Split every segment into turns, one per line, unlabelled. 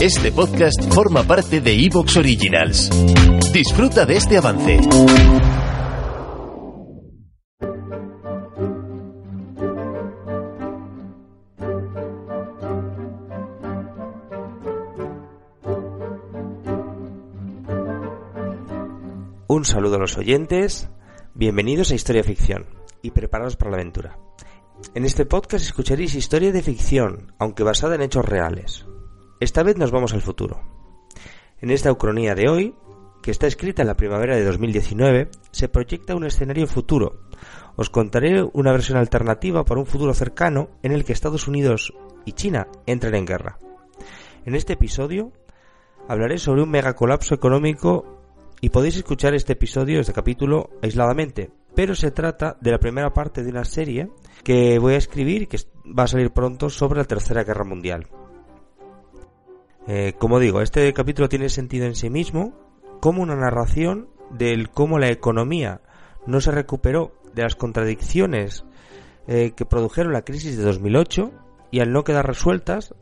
Este podcast forma parte de Evox Originals. Disfruta de este avance.
Un saludo a los oyentes, bienvenidos a Historia Ficción y preparados para la aventura. En este podcast escucharéis historia de ficción, aunque basada en hechos reales. Esta vez nos vamos al futuro. En esta ucronía de hoy, que está escrita en la primavera de 2019, se proyecta un escenario futuro. Os contaré una versión alternativa para un futuro cercano en el que Estados Unidos y China entren en guerra. En este episodio hablaré sobre un megacolapso económico y podéis escuchar este episodio, este capítulo, aisladamente, pero se trata de la primera parte de una serie que voy a escribir que va a salir pronto sobre la Tercera Guerra Mundial. Eh, como digo, este capítulo tiene sentido en sí mismo como una narración del cómo la economía no se recuperó de las contradicciones eh, que produjeron la crisis de 2008 y al no quedar resueltas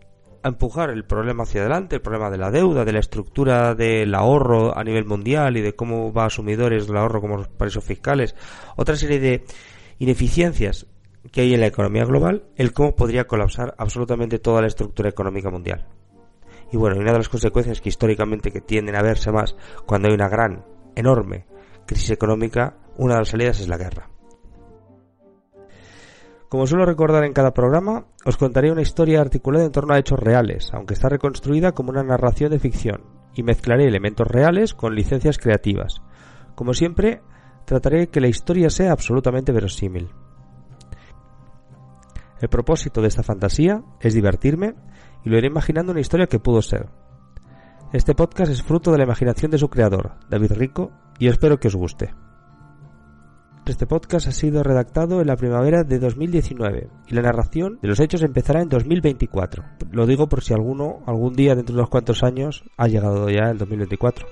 a empujar el problema hacia adelante, el problema de la deuda, de la estructura del ahorro a nivel mundial y de cómo va a asumidores del ahorro como los paraísos fiscales, otra serie de ineficiencias que hay en la economía global, el cómo podría colapsar absolutamente toda la estructura económica mundial. Y bueno, una de las consecuencias que históricamente que tienden a verse más cuando hay una gran, enorme crisis económica, una de las salidas es la guerra. Como suelo recordar en cada programa, os contaré una historia articulada en torno a hechos reales, aunque está reconstruida como una narración de ficción, y mezclaré elementos reales con licencias creativas. Como siempre, trataré que la historia sea absolutamente verosímil. El propósito de esta fantasía es divertirme y lo iré imaginando una historia que pudo ser. Este podcast es fruto de la imaginación de su creador, David Rico, y espero que os guste. Este podcast ha sido redactado en la primavera de 2019 y la narración de los hechos empezará en 2024. Lo digo por si alguno algún día dentro de unos cuantos años ha llegado ya el 2024.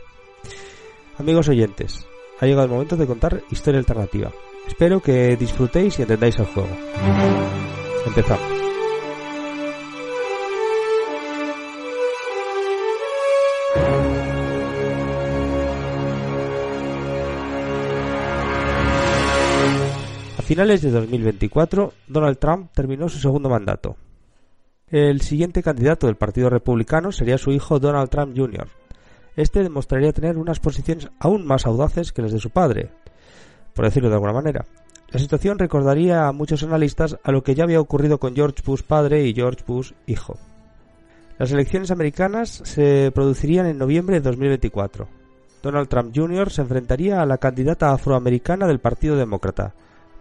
Amigos oyentes, ha llegado el momento de contar historia alternativa. Espero que disfrutéis y entendáis el juego. Empezamos. finales de 2024, Donald Trump terminó su segundo mandato. El siguiente candidato del Partido Republicano sería su hijo Donald Trump Jr. Este demostraría tener unas posiciones aún más audaces que las de su padre, por decirlo de alguna manera. La situación recordaría a muchos analistas a lo que ya había ocurrido con George Bush padre y George Bush hijo. Las elecciones americanas se producirían en noviembre de 2024. Donald Trump Jr. se enfrentaría a la candidata afroamericana del Partido Demócrata,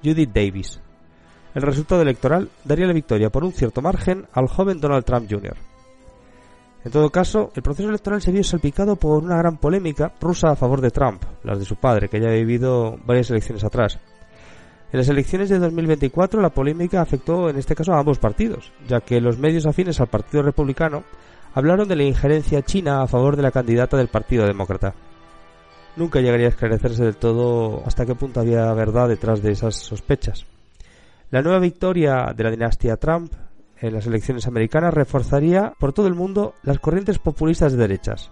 Judith Davis. El resultado electoral daría la victoria por un cierto margen al joven Donald Trump Jr. En todo caso, el proceso electoral se vio salpicado por una gran polémica rusa a favor de Trump, las de su padre, que ya ha vivido varias elecciones atrás. En las elecciones de 2024 la polémica afectó en este caso a ambos partidos, ya que los medios afines al Partido Republicano hablaron de la injerencia china a favor de la candidata del Partido Demócrata nunca llegaría a esclarecerse del todo hasta qué punto había verdad detrás de esas sospechas. La nueva victoria de la dinastía Trump en las elecciones americanas reforzaría por todo el mundo las corrientes populistas de derechas.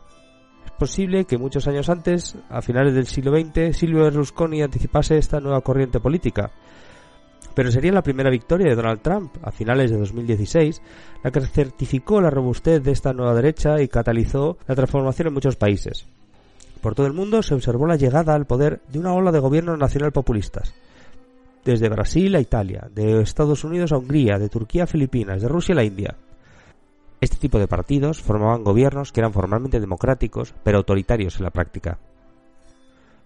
Posible que muchos años antes, a finales del siglo XX, Silvio Berlusconi anticipase esta nueva corriente política. Pero sería la primera victoria de Donald Trump, a finales de 2016, la que certificó la robustez de esta nueva derecha y catalizó la transformación en muchos países. Por todo el mundo se observó la llegada al poder de una ola de gobiernos nacional populistas. Desde Brasil a Italia, de Estados Unidos a Hungría, de Turquía a Filipinas, de Rusia a la India. Este tipo de partidos formaban gobiernos que eran formalmente democráticos, pero autoritarios en la práctica.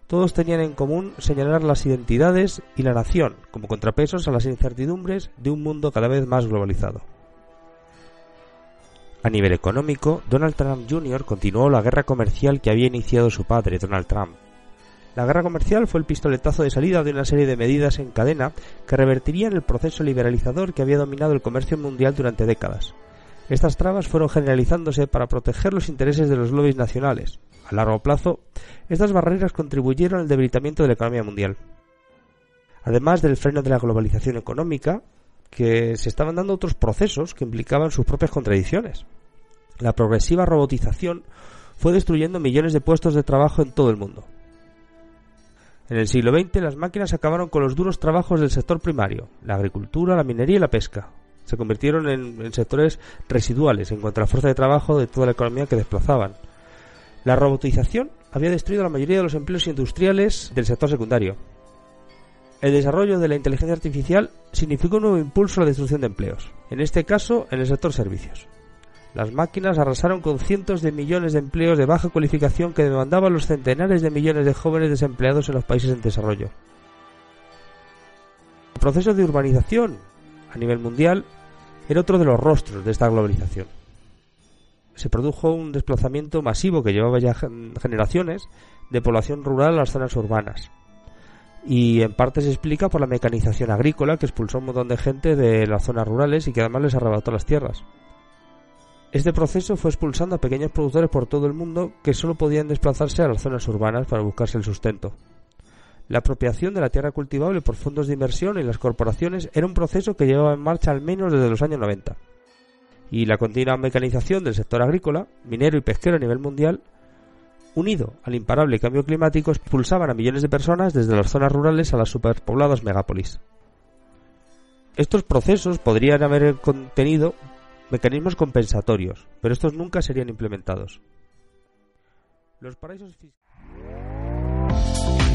Todos tenían en común señalar las identidades y la nación como contrapesos a las incertidumbres de un mundo cada vez más globalizado. A nivel económico, Donald Trump Jr. continuó la guerra comercial que había iniciado su padre, Donald Trump. La guerra comercial fue el pistoletazo de salida de una serie de medidas en cadena que revertirían el proceso liberalizador que había dominado el comercio mundial durante décadas. Estas trabas fueron generalizándose para proteger los intereses de los lobbies nacionales. A largo plazo, estas barreras contribuyeron al debilitamiento de la economía mundial. Además del freno de la globalización económica, que se estaban dando otros procesos que implicaban sus propias contradicciones. La progresiva robotización fue destruyendo millones de puestos de trabajo en todo el mundo. En el siglo XX las máquinas acabaron con los duros trabajos del sector primario, la agricultura, la minería y la pesca. Se convirtieron en, sectores residuales en cuanto a la fuerza de trabajo de toda la economía que desplazaban. La robotización había destruido la mayoría de los empleos industriales del sector secundario, el desarrollo de la inteligencia artificial significó un nuevo impulso a la destrucción de empleos, en este caso en el sector servicios. Las máquinas arrasaron con cientos de millones de empleos de baja cualificación que demandaban los centenares de millones de jóvenes desempleados en los países en desarrollo. El de urbanización a nivel mundial era otro de los rostros de esta globalización. Se produjo un desplazamiento masivo que llevaba ya generaciones de población rural a las zonas urbanas, y en parte se explica por la mecanización agrícola que expulsó un montón de gente de las zonas rurales y que además les arrebató las tierras. Este proceso fue expulsando a pequeños productores por todo el mundo que solo podían desplazarse a las zonas urbanas para buscarse el sustento. La apropiación de la tierra cultivable por fondos de inversión y las corporaciones era un proceso que llevaba en marcha al menos desde los años 90. Y la continua mecanización del sector agrícola, minero y pesquero a nivel mundial unido al imparable cambio climático, expulsaban a millones de personas desde las zonas rurales a las superpobladas megápolis. Estos procesos podrían haber contenido mecanismos compensatorios, pero estos nunca serían implementados.
Los paraísos